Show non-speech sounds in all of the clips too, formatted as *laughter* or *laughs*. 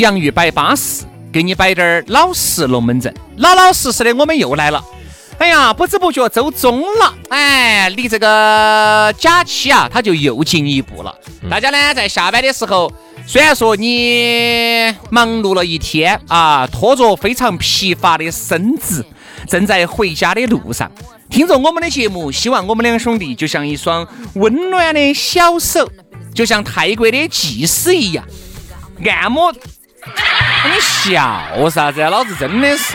洋芋摆巴适，给你摆点儿老实龙门阵，老老实实的，我们又来了。哎呀，不知不觉周中了，哎，离这个假期啊，它就又进一步了。大家呢，在下班的时候，虽然说你忙碌了一天啊，拖着非常疲乏的身子，正在回家的路上，听着我们的节目，希望我们两兄弟就像一双温暖的小手，就像泰国的技师一样，按摩。*laughs* 你笑啥子啊？老子真的是，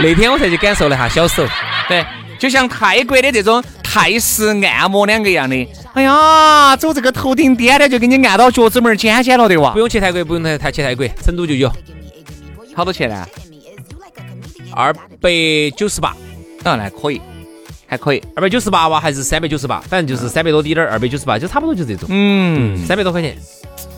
那天我才去感受了下小手，对，就像泰国的这种泰式按摩两个一样的。哎呀，走这个头顶颠颠就给你按到脚趾门尖尖了的哇！不用去泰国，不用太太去泰国，成都就有。好多钱呢？二百九十八。啊，那可以，还可以。二百九十八哇，还是三百九十八？反正就是三百多滴点儿，二百九十八，就差不多就这种。嗯，三百多块钱。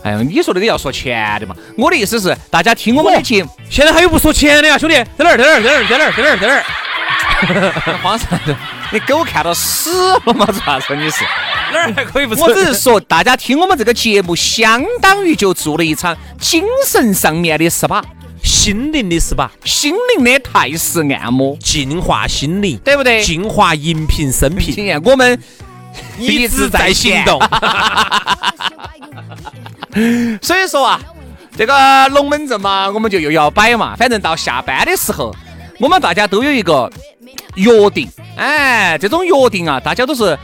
哎呀，你说那个要说钱的嘛？我的意思是，大家听我们的节目，现在还有不说钱的呀，兄弟，在哪儿，在哪儿，在哪儿，在哪儿，在哪儿，在 *laughs* 哪儿？慌啥子？你狗看到屎了吗？啥子？你是哪儿还可以不？我只是说，大家听我们这个节目，相当于就做了一场精神上面的 SPA，心灵的 SPA，心灵的泰式按摩，净化心灵，对不对？净化荧屏生平。我们 *laughs* 一直在行动。*laughs* 所以说啊，这个龙门阵嘛，我们就又要摆嘛。反正到下班的时候，我们大家都有一个约定。哎，这种约定啊，大家都是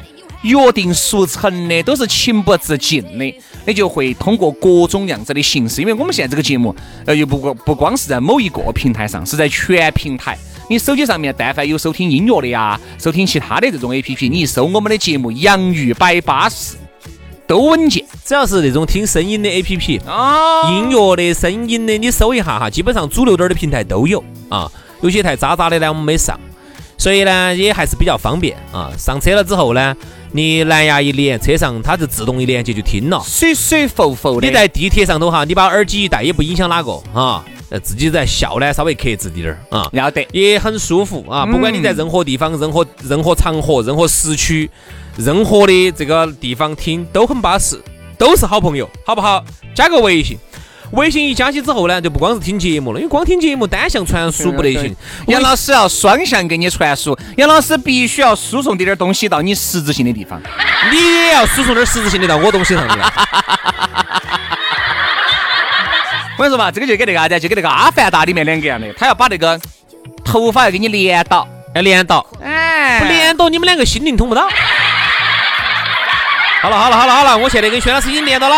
约定俗成的，都是情不自禁的。你就会通过各种样子的形式，因为我们现在这个节目，呃，又不光不光是在某一个平台上，是在全平台。你手机上面但凡有收听音乐的呀，收听其他的这种 A P P，你一搜我们的节目《洋芋摆巴士》。都稳健，只要是那种听声音的 A P P 啊，音乐的声音的，你搜一下哈，基本上主流点的平台都有啊。有些太渣渣的呢，我们没上，所以呢也还是比较方便啊。上车了之后呢，你蓝牙一连，车上它就自动一连接就听了，水水浮浮的。你在地铁上头哈，你把耳机一戴也不影响哪个啊，自己在笑呢，稍微克制点儿啊，要得，也很舒服啊。不管你在任何地方、任何任何场合、任何时区。任何的这个地方听都很巴适，都是好朋友，好不好？加个微信，微信一加起之后呢，就不光是听节目了，因为光听节目单向传输不得行。杨老师要双向给你传输，杨老师必须要输送点点东西到你实质性的地方，你也要输送点实质性的到我东西上面。*laughs* 我跟你说嘛，这个就跟那个啥子，就跟那个《阿凡达》里面两个样的，他要把那个头发要给你连到，要连到，哎，不连到你们两个心灵通不到。好了好了好了好了，我现在跟薛老师已经连到了，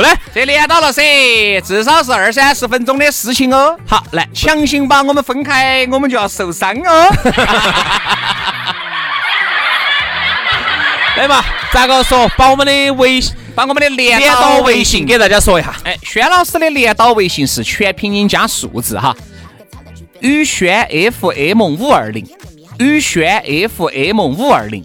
来，这连到了噻，至少是二三十分钟的事情哦。好，来，强行把我们分开，我们就要受伤哦。*laughs* 来嘛，咋个说？把我们的微信，把我们的连连到微信给大家说一下。哎，轩老师的连到微信是全拼音加数字哈，宇轩 FM 五二零，宇轩 FM 五二零。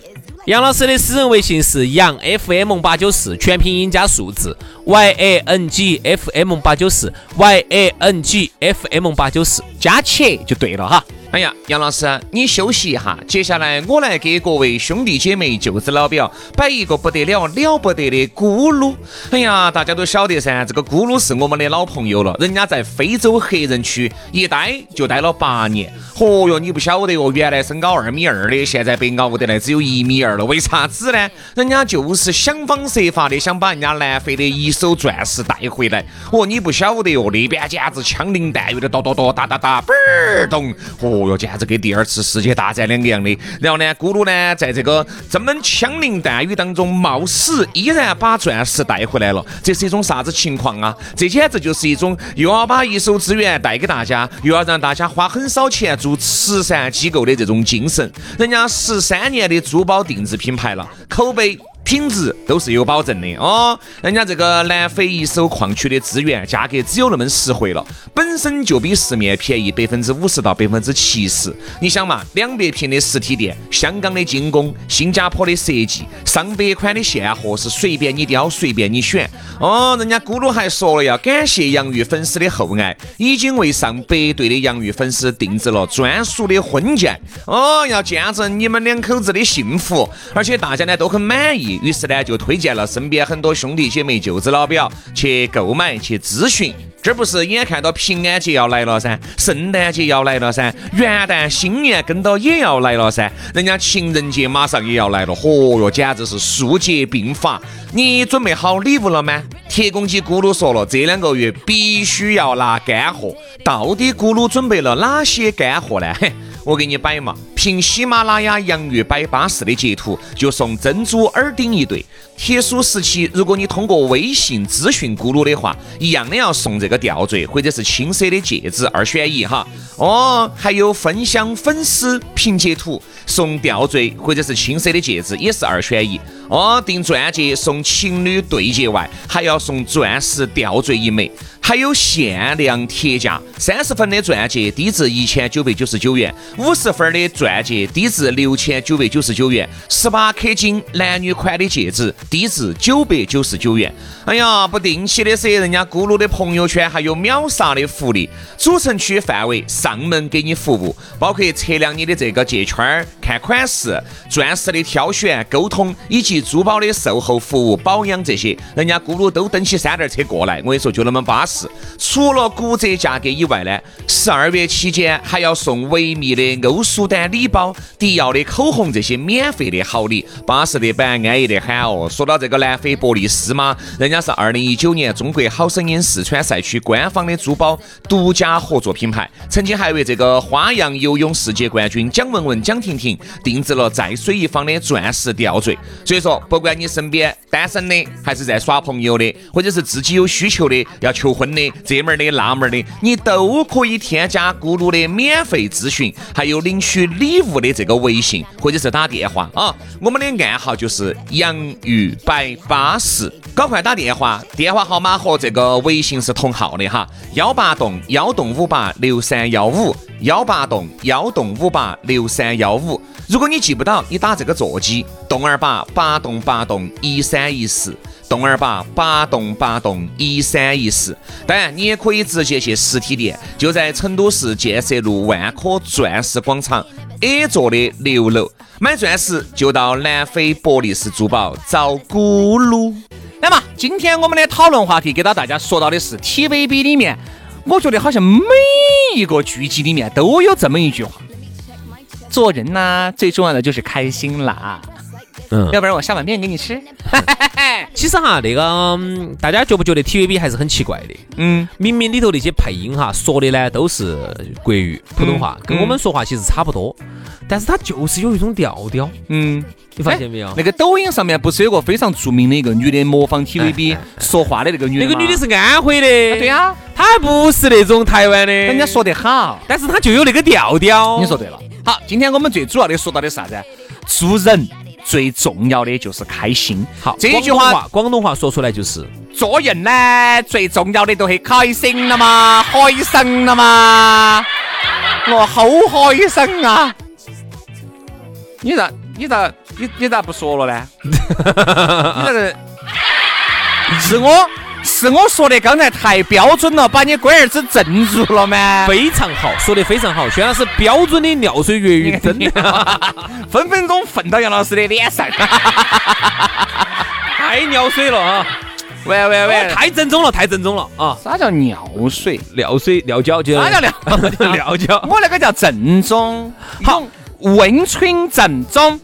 杨老师的私人微信是杨 FM 八九四，全拼音加数字 Y A N G F M 八九四 Y A N G F M 八九四，加起就对了哈。哎呀，杨老师，你休息一下，接下来我来给各位兄弟姐妹、舅子老表摆一个不得了、了不得的咕噜。哎呀，大家都晓得噻，这个咕噜是我们的老朋友了，人家在非洲黑人区一待就待了八年。嚯哟，你不晓得哦，原来身高二米二的，现在被熬得来只有一米二了，为啥子呢？人家就是想方设法的想把人家南非的一一手钻石带回来。哦，你不晓得哦，那边简直枪林弹雨的，哒哒哒哒哒哒，嘣儿咚，哦哟，简直跟第二次世界大战两个样的。然后呢，咕噜呢，在这个这么枪林弹雨当中冒死，依然把钻石带回来了。这是一种啥子情况啊？这简直就是一种又要把一手资源带给大家，又要让大家花很少钱做慈善机构的这种精神。人家十三年的珠宝定制品牌了，口碑。品质都是有保证的哦，人家这个南非一手矿区的资源，价格只有那么实惠了，本身就比市面便宜百分之五十到百分之七十。你想嘛，两百平的实体店，香港的精工，新加坡的设计，上百款的现货是随便你挑，随便你选。哦，人家咕噜还说了要感谢洋芋粉丝的厚爱，已经为上百对的洋芋粉丝定制了专属的婚戒。哦，要见证你们两口子的幸福，而且大家呢都很满意。于是呢，就推荐了身边很多兄弟姐妹、舅子老表去购买、去咨询。这不是眼看到平安节要来了噻，圣诞节要来了噻，元旦、新年跟到也要来了噻，人家情人节马上也要来了，嚯哟，简直是数节并发。你准备好礼物了吗？铁公鸡咕噜说了，这两个月必须要拿干货。到底咕噜准备了哪些干货呢？嘿。我给你摆嘛，凭喜马拉雅洋芋摆巴士的截图，就送珍珠耳钉一对。特殊时期，如果你通过微信咨询咕噜的话，一样的要送这个吊坠或者是青色的戒指，二选一哈。哦，还有分享粉丝凭截图送吊坠或者是青色的戒指，也是二选一。哦，订钻戒送情侣对戒外，还要送钻石吊坠一枚。还有限量特价，三十分的钻戒低至一千九百九十九元，五十分的钻戒低至六千九百九十九元，十八克金男女款的戒指低至九百九十九元。哎呀，不定期的噻，人家咕噜的朋友圈还有秒杀的福利，主城区范围上门给你服务，包括测量你的这个戒圈、看款式、钻石的挑选、沟通以及珠宝的售后服务、保养这些，人家咕噜都蹬起三轮车过来。我跟你说，就那么巴适。除了骨折价格以外呢，十二月期间还要送维密的欧舒丹礼包、迪奥的口红这些免费的好礼，巴适的板，安逸的很哦。说到这个南非博利斯嘛，人家是二零一九年中国好声音四川赛区官方的珠宝独家合作品牌，曾经还为这个花样游泳世界冠军蒋雯雯、蒋婷婷定制了在水一方的钻石吊坠。所以说，不管你身边单身的，还是在耍朋友的，或者是自己有需求的要求婚的。这门的那门的，你都可以添加咕噜的免费咨询，还有领取礼物的这个微信或者是打电话啊。我们的暗号就是洋芋百八十，赶快打电话，电话号码和这个微信是同号的哈，幺八栋幺栋五八六三幺五，幺八栋幺栋五八六三幺五。如果你记不到，你打这个座机，栋二八八栋八栋一三一四。栋二八八栋八栋一三一四，当然你也可以直接去实体店，就在成都市建设路万科钻石广场 A 座的六楼，买钻石就到南非博利斯珠宝找咕噜。那么今天我们的讨论话题给到大家说到的是 TVB 里面，我觉得好像每一个剧集里面都有这么一句话：做人呢，最重要的就是开心啦。嗯，要不然我下碗面给你吃。*laughs* 其实哈，那个大家觉不觉得 TVB 还是很奇怪的？嗯，明明里头那些配音哈说的呢都是国语普通话，跟我们说话其实差不多，但是它就是有一种调调。嗯，你发现没有？那个抖音上面不是有个非常著名的一个女的模仿 TVB 说话的那个女的那个女的是安徽的。对呀，她还不是那种台湾的。人家说得好，但是她就有那个调调。你说对了。好，今天我们最主要的说到的啥子？做人。最重要的就是开心。好，这句话广东话说出来就是做人呢，最重要的都是开心了嘛，开心了嘛，我好开心啊！你咋你咋你你咋不说了呢？*laughs* 你这个是我。是我说的刚才太标准了，把你龟儿子镇住了吗？非常好，说的非常好，轩老师标准的尿水粤语，真的 *laughs* 分分钟 fund 到杨老师的脸上。*laughs* 太尿水了啊！喂喂喂，太正宗了，太正宗了啊！啥叫尿水？尿水尿胶就啥叫 *laughs* 尿尿胶？我那个叫正宗，好，温春正宗。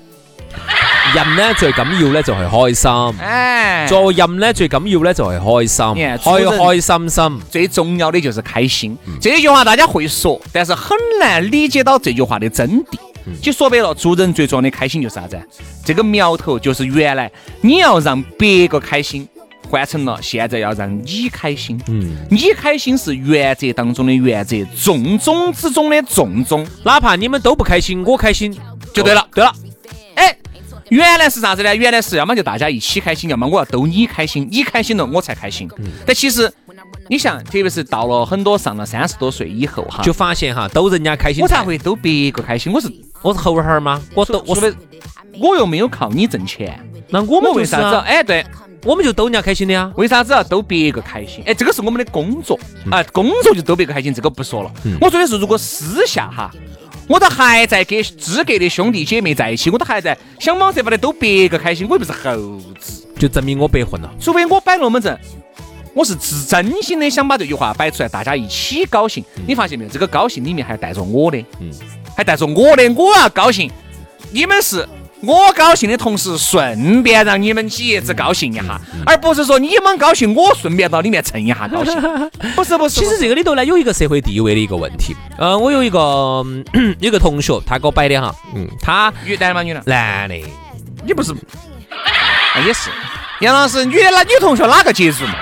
人呢最緊要咧就係開心，哎，做人呢最緊要咧就係開心，開開心心。最重要的就是开心。这句话大家会说，但是很难理解到这句话的真谛。就说白了，做人最重要的开心就是啥子？这个苗头就是原来你要让别个开心，换成了现在要让你开心。嗯，你开心是原则当中的原则，重中之重的重中。哪怕你们都不开心，我开心就对了。对了，哎。原来是啥子呢？原来是要么就大家一起开心，要么我要逗你开心，你开心了我才开心。但其实你想，特别是到了很多上了三十多岁以后哈，就发现哈逗人家开心，我才会逗别个开心。我是我是猴儿吗？我逗我說的，我又没有靠你挣钱，那我们为啥子？哎，对，我们就逗人家开心的呀。为啥子要逗别个开心？哎，这个是我们的工作啊，工作就逗别个开心，这个不说了。我说的是，如果私下哈。我都还在跟资格的兄弟姐妹在一起，我都还在想方设法的逗别个开心，我又不是猴子，就证明我白混了。除非我摆龙门阵，我是真真心的想把这句话摆出来，大家一起高兴。你发现没有？这个高兴里面还带着我的，嗯，还带着我的，我要高兴。你们是。我高兴的同时，顺便让你们几爷子高兴一下，而不是说你们高兴，我顺便到里面蹭一下高兴。*laughs* 不是不是，其实这个里头呢，有一个社会地位的一个问题。呃，我有一个 *clears throat* 有个同学，他给我摆的哈，嗯，他女的吗？女的？男的。你不是？也是。杨老师，女的那女同学哪个接触嘛？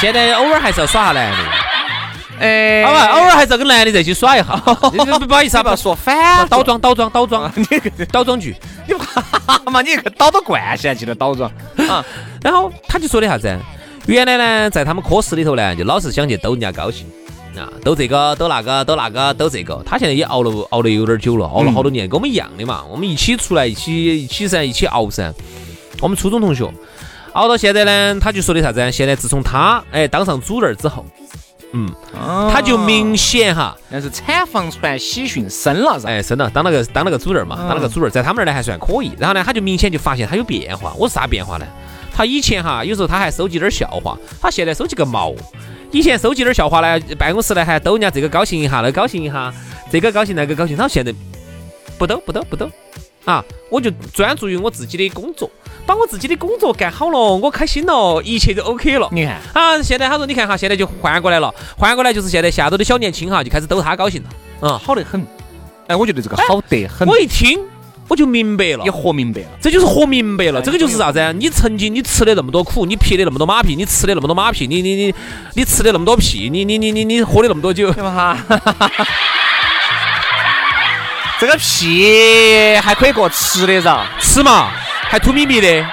现在偶尔还是要耍下男的。哎，好吧，偶尔还是要跟男的在一起耍一下。不好意思啊，不要说反，倒装倒装倒装，你倒装句，你 *laughs* 怕嘛？你个倒到惯性去了倒装啊。然后他就说的啥子？原来呢，在他们科室里头呢，就老是想去逗人家高兴啊，逗这个逗那个逗那个逗这个。他现在也熬了熬了有点久了，熬了好多年，跟我们一样的嘛。我们一起出来，一起一起噻，一起熬噻。我们初中同学熬到现在呢，他就说的啥子？现在自从他哎当上主任之後。嗯，他就明显哈，那是产房传喜讯，生了，哎，生了，当了个当了个主任嘛，当了个主任，在他们那儿呢还算可以。然后呢，他就明显就发现他有变化。我是啥变化呢？他以前哈有时候他还收集点笑话，他现在收集个毛。以前收集点笑话呢，办公室呢还逗人家这个高兴一下，那个高兴一下，这个高兴那个高兴。他现在不逗不逗不逗啊，我就专注于我自己的工作。把我自己的工作干好了，我开心了，一切就 OK 了。你看啊，现在他说，你看哈，现在就换过来了，换过来就是现在下头的小年轻哈，就开始逗他高兴了。嗯，好得很。哎，我觉得这个好得很。我一听我就明白了，也活明白了，这就是活明白了。这个就是啥子？你曾经你吃的那么多苦，你撇的那么多马屁，你吃的那么多马屁，你你你你吃的那么多屁，你你你你你喝的那么多酒，对吧？哈，這個屁还可以过吃的噻，吃嘛。还吐咪咪的，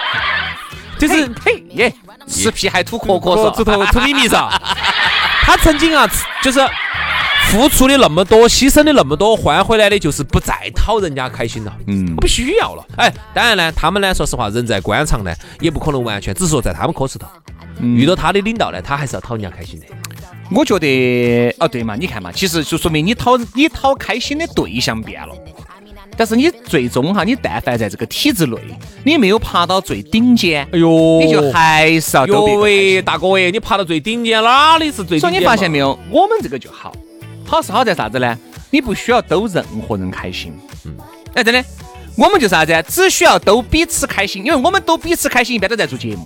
就是嘿耶，吃屁还吐壳壳是，吐吐咪咪噻。他曾经啊，就是付出的那么多，牺牲的那么多，换回来的就是不再讨人家开心了。嗯，不需要了。哎，当然呢，他们呢，说实话，人在官场呢，也不可能完全，只是说在他们科室头，遇到他的领导呢，他还是要讨人家开心的。我觉得，哦对嘛，你看嘛，其实就说明你讨你讨开心的对象变了。但是你最终哈，你但凡在这个体制内，你没有爬到最顶尖，哎呦，你就还是要逗別個開心。大哥喂，你爬到最顶尖，哪里是最？所以你发现没有，我们这个就好，好是好在啥子呢？你不需要逗任何人开心。嗯，哎，真的，我们就啥子？只需要逗彼此开心，因为我们逗彼此开心，一般都在做节目。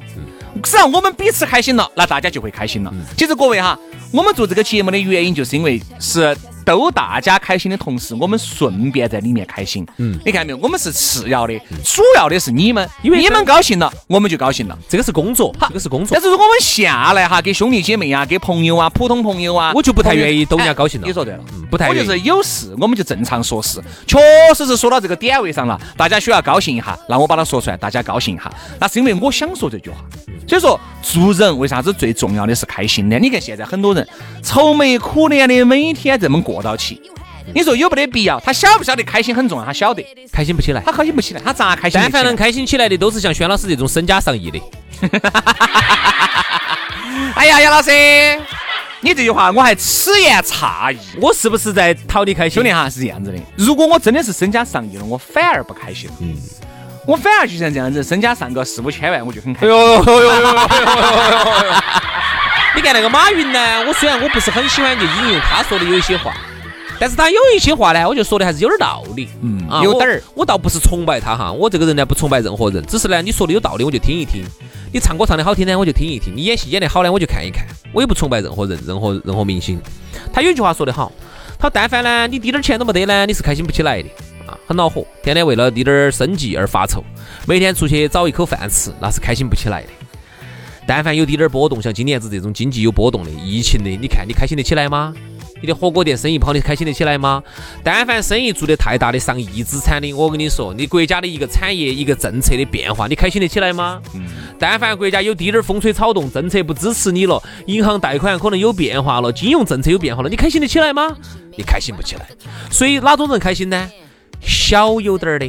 只要我们彼此开心了，那大家就会开心了。其实各位哈，我们做这个节目的原因，就是因为是。逗大家开心的同时，我们顺便在里面开心。嗯，你看没有？我们是次要的，主要的是你们，因为你们高兴了，我们就高兴了。这个是工作，这个是工作。但是如果我们下来哈，给兄弟姐妹啊，给朋友啊，普通朋友啊，我就不太愿意逗人家高兴了。你说对了，不太。我就是有事，我们就正常说事。确实是说到这个点位上了，大家需要高兴一下，那我把它说出来，大家高兴一下。那是因为我想说这句话。所以说，做人为啥子最重要的是开心呢？你看现在很多人愁眉苦脸的，每天這麼過到起。你说有没得必要？他晓不晓得开心很重要？他晓得，开心不起来，他开心不起来，他咋开心？但凡能开心起来的，都是像轩老师这种身家上亿的。*laughs* 哎呀，杨老师，你这句话我还此言差矣。我是不是在讨你开心？兄弟哈，是这样子的，如果我真的是身家上亿了，我反而不开心。嗯，我反而就像这样子，身家上个四五千万，我就很开心。*laughs* 你看那个马云呢？我虽然我不是很喜欢就引用他说的有一些话，但是他有一些话呢，我就说的还是有点道理。嗯，有点儿。我倒不是崇拜他哈，我这个人呢不崇拜任何人，只是呢你说的有道理我就听一听，你唱歌唱的好听呢我就听一听，你演戏演的好呢我就看一看，我也不崇拜任何人，任何任何明星。他有一句话说得好，他但凡呢你滴点儿钱都没得呢，你是开心不起来的啊，很恼火，天天为了滴点儿生计而发愁，每天出去找一口饭吃，那是开心不起来的。但凡有滴点儿波动，像今年子这种经济有波动的、疫情的，你看你开心得起来吗？你的火锅店生意跑，你开心得起来吗？但凡生意做得太大的、上亿资产的，我跟你说，你国家的一个产业、一个政策的变化，你开心得起来吗？嗯。但凡国家有滴点儿风吹草动，政策不支持你了，银行贷款可能有变化了，金融政策有变化了，你开心得起来吗？你开心不起来。所以哪种人开心呢？小有点儿的。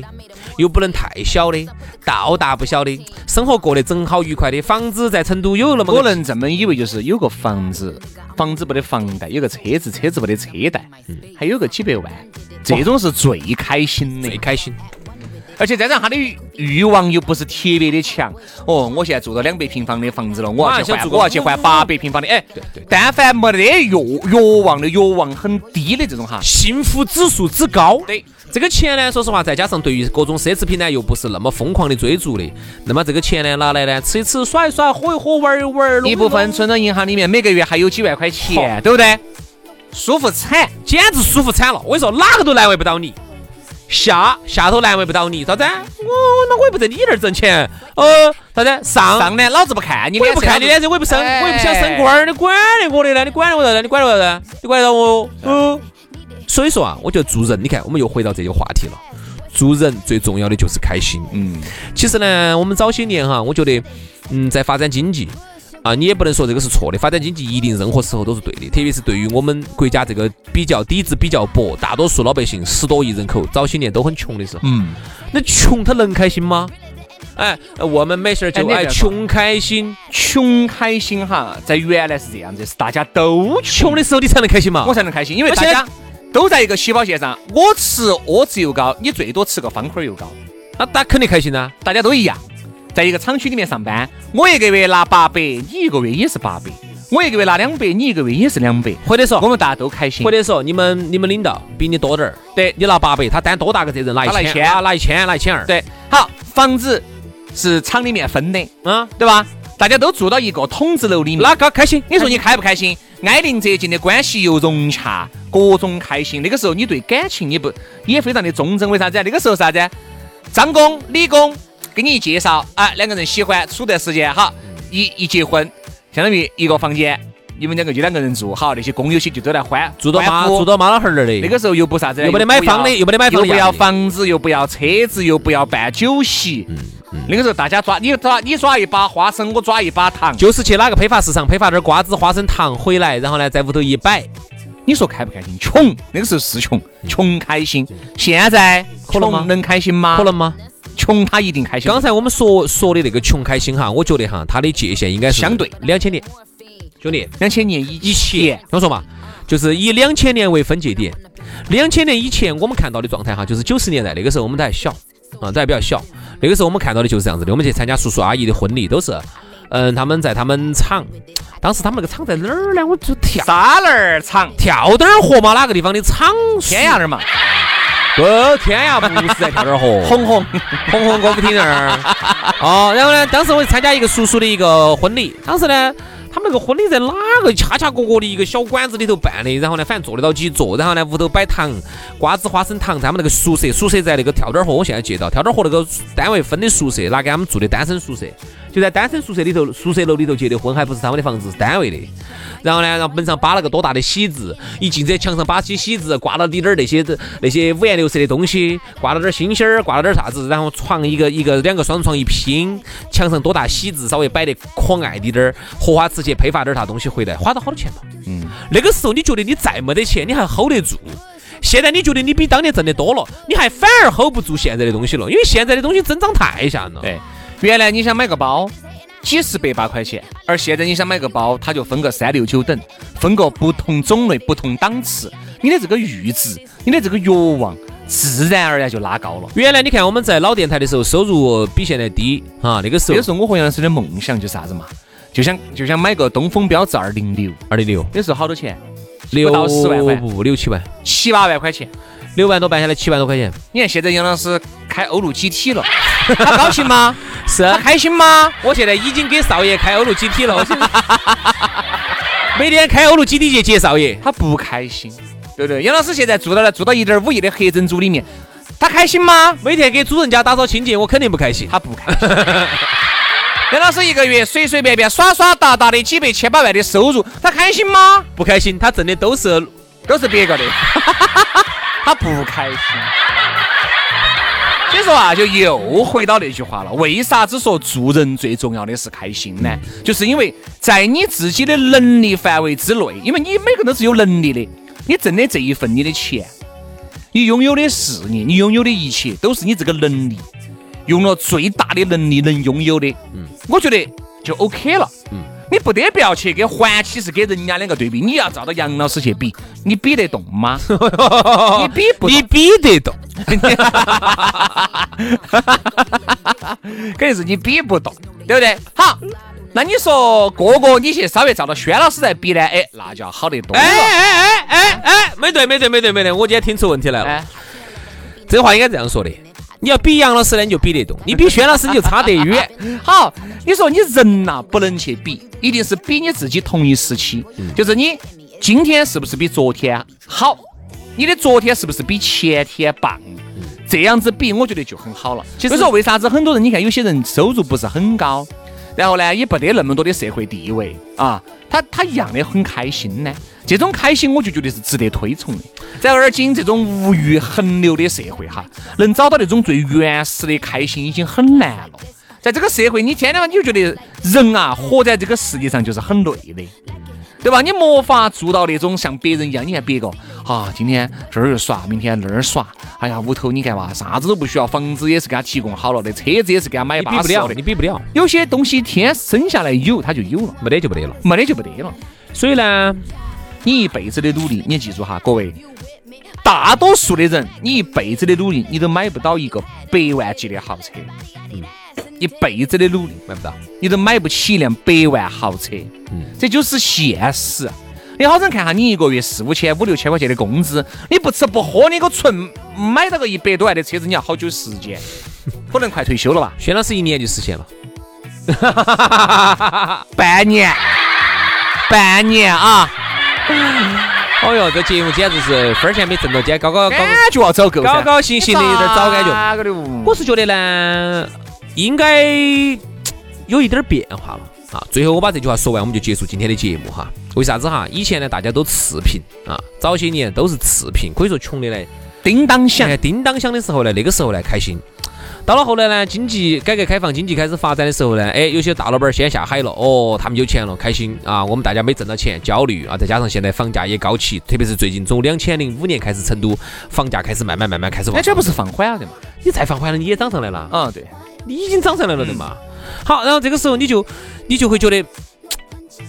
又不能太小的，到大不小的，生活过得正好愉快的，房子在成都有那么，可能这么以为就是有个房子，房子没得房贷，有个车子，车子没得车贷，还有个几百万，这种是最开心的，最开心。而且加上他的欲望又不是特别的强，哦，我现在住到两百平方的房子了，我要去换，我要去换八百平方的，哎，对对，但凡没得欲欲望的欲望很低的这种哈，幸福指数之高，对。这个钱呢，说实话，再加上对于各种奢侈品呢，又不是那么疯狂的追逐的，那么这个钱呢，拿来呢，吃一吃，耍一耍，喝一喝，玩一玩，一部分存到银行里面，每个月还有几万块钱，对不对？舒服惨，简直舒服惨了。我跟你说，哪个都难为不到你，下下头难为不到你，啥子？我那我也不在你那儿挣钱，呃，啥子？上上呢，老子不看你，我也不看你脸色，我也不升，我也不想升官儿，你管得我的呢？你管得我啥子？你管得我啥子？你管得到我？嗯。所以说啊，我觉得做人，你看，我们又回到这个话题了。做人最重要的就是开心。嗯，其实呢，我们早些年哈，我觉得，嗯，在发展经济啊，你也不能说这个是错的。发展经济一定任何时候都是对的，特别是对于我们国家这个比较底子比较薄，大多数老百姓十多亿人口，早些年都很穷的时候，嗯，那穷他能开心吗？哎，我们没事就爱穷开心，穷开心哈，在原来是这样子，是大家都穷的时候你才能开心嘛，我才能开心，因为大家。都在一个起跑线上，我吃窝吃油糕，你最多吃个方块油糕，那大家肯定开心呐。大家都一样，在一个厂区里面上班，我一个月拿八百，你一个月也是八百；我一个月拿两百，你一个月也是两百。或者说，我们大家都开心。或者说，你们你们领导比你多点儿，对你拿八百，他担多大个责任？拿一千，拿一千，拿一千二。对，好，房子是厂里面分的，嗯，对吧？大家都住到一个筒子楼里面，哪个开心？你说你开不开心？挨邻则近的关系又融洽，各种开心。那个时候你对感情也不也非常的忠贞？为啥子？那个时候啥子？张工、李工给你一介绍啊，两个人喜欢，处段时间哈，一一结婚，相当于一个房间，你们两个就两个人住好，那些工友些就都来欢住到妈住到妈老汉儿那儿的。那个时候又不啥子，又没得买房的，又没得买房，又不要房子，又不要车子，又不要办酒席。那个时候大家抓你抓你抓一把花生，我抓一把糖，就是去哪个批发市场批发点瓜子、花生糖回来，然后呢在屋头一摆。你说开不开心？穷，那个时候是穷，穷开心。现在可能？能开心吗？可能吗？穷他一定开心。刚才我们说说的那个穷开心哈，我觉得哈，它的界限应该是相对两千年，兄弟，两千年以前，听我说嘛，就是以两千年为分界点。两千年以前我们看到的状态哈，就是九十年代那个时候我们都还小啊，都还比较小。那个时候我们看到的就是这样子的，我们去参加叔叔阿姨的婚礼，都是，嗯，他们在他们厂，当时他们那个厂在哪儿呢？我就跳沙那儿厂，跳灯儿河嘛，哪个地方的厂？天涯那儿嘛。不，天涯不是在跳点儿河，红红红红歌舞厅那儿。*laughs* 哦，然后呢，当时我参加一个叔叔的一个婚礼，当时呢。他们那个婚礼在哪个恰恰角角的一个小馆子里头办的，然后呢，反正坐得到几桌，然后呢，屋头摆糖、瓜子、花生糖，在他们那个宿舍，宿舍在那个跳点儿河，我现在记到跳点儿河那个单位分的宿舍，拿给他们住的单身宿舍。就在单身宿舍里头，宿舍楼里头结的婚，还不是他们的房子，是单位的。然后呢，然后门上扒了个多大的喜字，一进这墙上扒起喜字，挂了滴点儿那些那些五颜六色的东西，挂了点星星儿，挂了点啥子，然后床一个一个两个双床一拼，墙上多大喜字，稍微摆得可爱滴点儿，荷花池去配发点啥东西回来，花了好多钱嘛。嗯。那个时候你觉得你再没得钱，你还 hold 得住。现在你觉得你比当年挣得多了，你还反而 hold 不住现在的东西了，因为现在的东西增长太吓人了。对。原来你想买个包，几十百把块钱，而现在你想买个包，它就分个三六九等，分个不同种类、不同档次，你的这个阈值，你的这个欲望，自然而然就拉高了。原来你看我们在老电台的时候，收入比现在低啊，那个时候那个时候我和杨老师的梦想就是啥子嘛？就想就想买个东风标致二零六，二零六那时候好多钱？六到10万块不六七万，七八万块钱。六万多办下来七万多块钱，你看现在杨老师开欧陆 GT 了，他高兴吗？*laughs* 是他开心吗？我现在已经给少爷开欧陆 GT 了，我现在 *laughs* 每天开欧陆 GT 去接少爷，他不开心，对不对？杨老师现在住到了住到一点五亿的黑珍珠里面，他开心吗？每天给主人家打扫清洁，我肯定不开心。他不开心。杨老师一个月随随便便耍耍打打的几百千把万的收入，他开心吗？不开心，他挣的都是都是别个的，*laughs* 他不开心。所以说啊，就又回到那句话了，为啥子说做人最重要的是开心呢？就是因为在你自己的能力范围之内，因为你每个人都是有能力的，你挣的这一份你的钱，你拥有的事业，你拥有的一切，都是你这个能力用了最大的能力能拥有的。嗯，我觉得就 OK 了。嗯，你不得不要去跟环起是跟人家两个对比，你要照到杨老师去比，你比得动吗？*laughs* 你比不你比得动，*laughs* 肯定是你比不动，对不对？好，那你说哥哥你去稍微照到轩老师来比呢？哎，那就要好得多了。哎哎哎哎哎，没对没对没对没对，我今天听出问题来了。哎，这话应该这样说的：你要比杨老师呢，你就比得动；*laughs* 你比轩老师，你就差得远。*laughs* 好，你说你人呐、不能去比，一定是比你自己同一时期，就是你今天是不是比昨天好，你的昨天是不是比前天棒？这样子比，我觉得就很好了。其实所以说，为啥子很多人你看有些人收入不是很高，然后呢也不得那么多的社会地位啊，他他一样的很开心呢。这种开心我就觉得是值得推崇的。在而今这种物欲横流的社会哈，能找到那种最原始的开心已经很难了。在这个社会，你天天你就觉得人啊，活在这个世界上就是很累的。对吧？你没法做到那种像别人一样。你看别个啊，今天这儿又耍，明天那儿耍。哎呀，屋头你看嘛，啥子都不需要，房子也是给他提供好了的，车子也是给他买你比不了，巴适了的你。比不了，有些东西天生下来有，他就有了，没得就没得了。没得就没得了。所以呢，你一辈子的努力，你记住哈，各位，大多数的人，你一辈子的努力，你都买不到一个百万级的豪车。嗯，一辈子的努力买不到。你都买不起一辆百万豪车，嗯，这就是现实。你好生看下，你一个月四五千、五六千块钱的工资，你不吃不喝，你给我存买到个一百多万的车子，你要好久时间？*laughs* 可能快退休了吧？轩老师一年就实现了。*laughs* 半年，半年啊！哦哟，这节目简直是分儿钱没挣到，今天高高高感觉要走够噻，高高兴兴的，有点早感觉。我是觉得呢，应该有一点儿变化了啊。最后我把这句话说完，我们就结束今天的节目哈。为啥子哈？以前呢，大家都赤贫啊，早些年都是赤贫，可以说穷的来叮当响哎，叮当响的时候呢，那个时候呢开心。到了后来呢，经济改革开放，经济开始发展的时候呢，哎，有些大老板先下海了，哦，他们有钱了，开心啊。我们大家没挣到钱，焦虑啊。再加上现在房价也高起，特别是最近从两千零五年开始，成都房价开始慢慢慢慢开始往哎，这不是放缓了的嘛？你再放缓了，你也涨上来了。啊，对，你已经涨上来了的嘛。好，然后这个时候你就你就会觉得，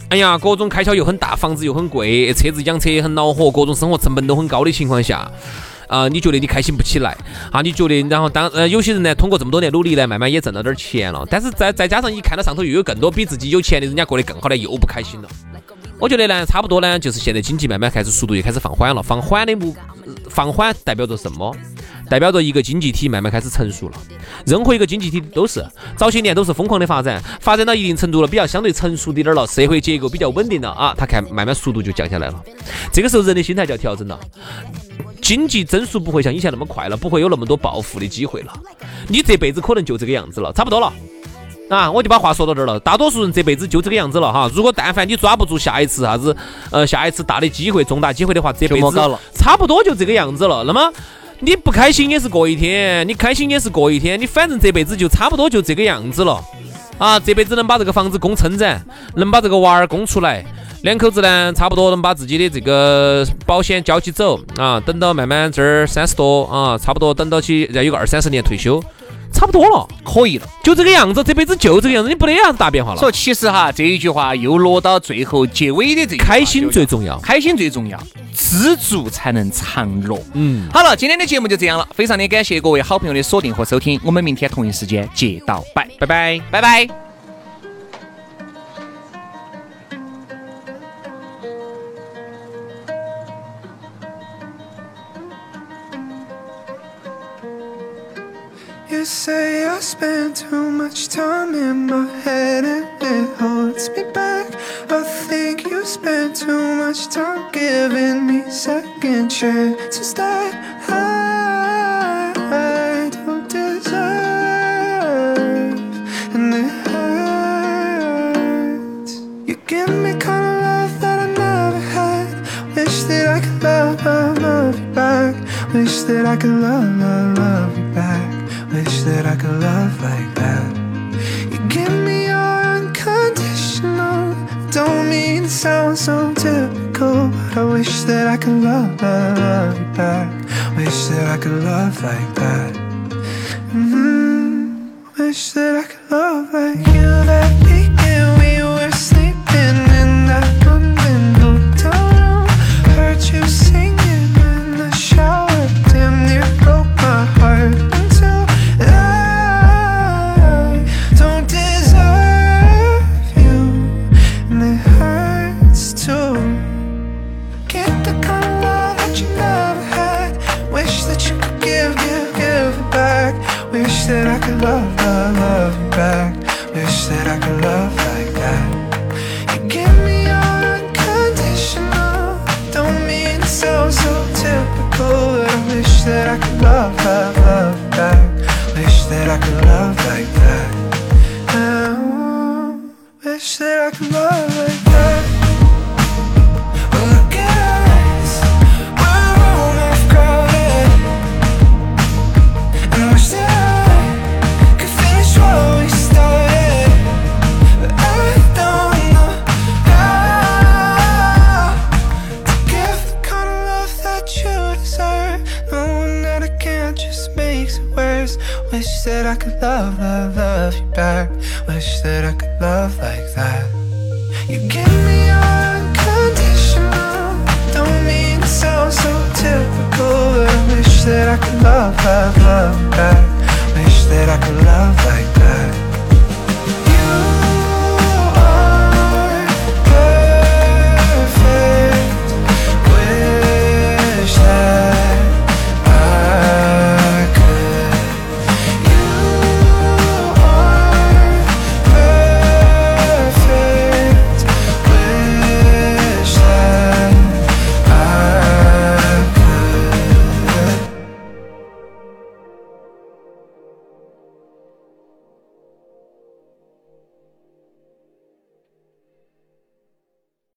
哎呀，各种开销又很大，房子又很贵，车子养车也很恼火，各种生活成本都很高的情况下。啊、你觉得你开心不起来啊？你觉得，然后当呃有些人呢，通过这么多年努力呢，慢慢也挣到点钱了，但是再再加上一看到上头又有更多比自己有钱的人家过得更好的，又不开心了。我觉得呢，差不多呢，就是现在经济慢慢开始速度又开始放缓了，放缓的目放缓代表着什么？代表着一个经济体慢慢开始成熟了。任何一个经济体都是早些年都是疯狂的发展，发展到一定程度了，比较相对成熟滴点儿了，社会结构比较稳定了啊，他看慢慢速度就降下来了。这个时候人的心态就要调整了。经济增速不会像以前那么快了，不会有那么多暴富的机会了。你这辈子可能就这个样子了，差不多了。啊，我就把话说到这儿了。大多数人这辈子就这个样子了哈。如果但凡你抓不住下一次啥子，呃，下一次大的机会、重大机会的话，这辈子差不多就这个样子了。那么你不开心也是过一天，你开心也是过一天，你反正这辈子就差不多就这个样子了。啊，这辈子能把这个房子供撑着，能把这个娃儿供出来，两口子呢，差不多能把自己的这个保险交起走啊，等到慢慢这儿三十多啊，差不多等到起要有个二三十年退休，差差不多了，可以了。就这个样子，这辈子就这个样子，你不得啥子大变化了。所以其实哈，这一句话又落到最后结尾的这个开心最重要，开心最重要，知足才能常乐。嗯，好了，今天的节目就这样了，非常的感谢各位好朋友的锁定和收听，我们明天同一时间接到拜，拜拜，拜拜。You say I spend too much time in my head and it holds me back. I think you spend too much time giving me second chances that I, don't deserve, and it hurts. You give me kind of love that I never had. Wish that I could love, love, love you back. Wish that I could love that I could love, love, love you back. Wish that I could love like that. Wish that I could love, love, love you back. Wish that I could love like that. You give me unconditional. Don't mean to sound so typical. But wish that I could love, love, love you back. Wish that I could love like that.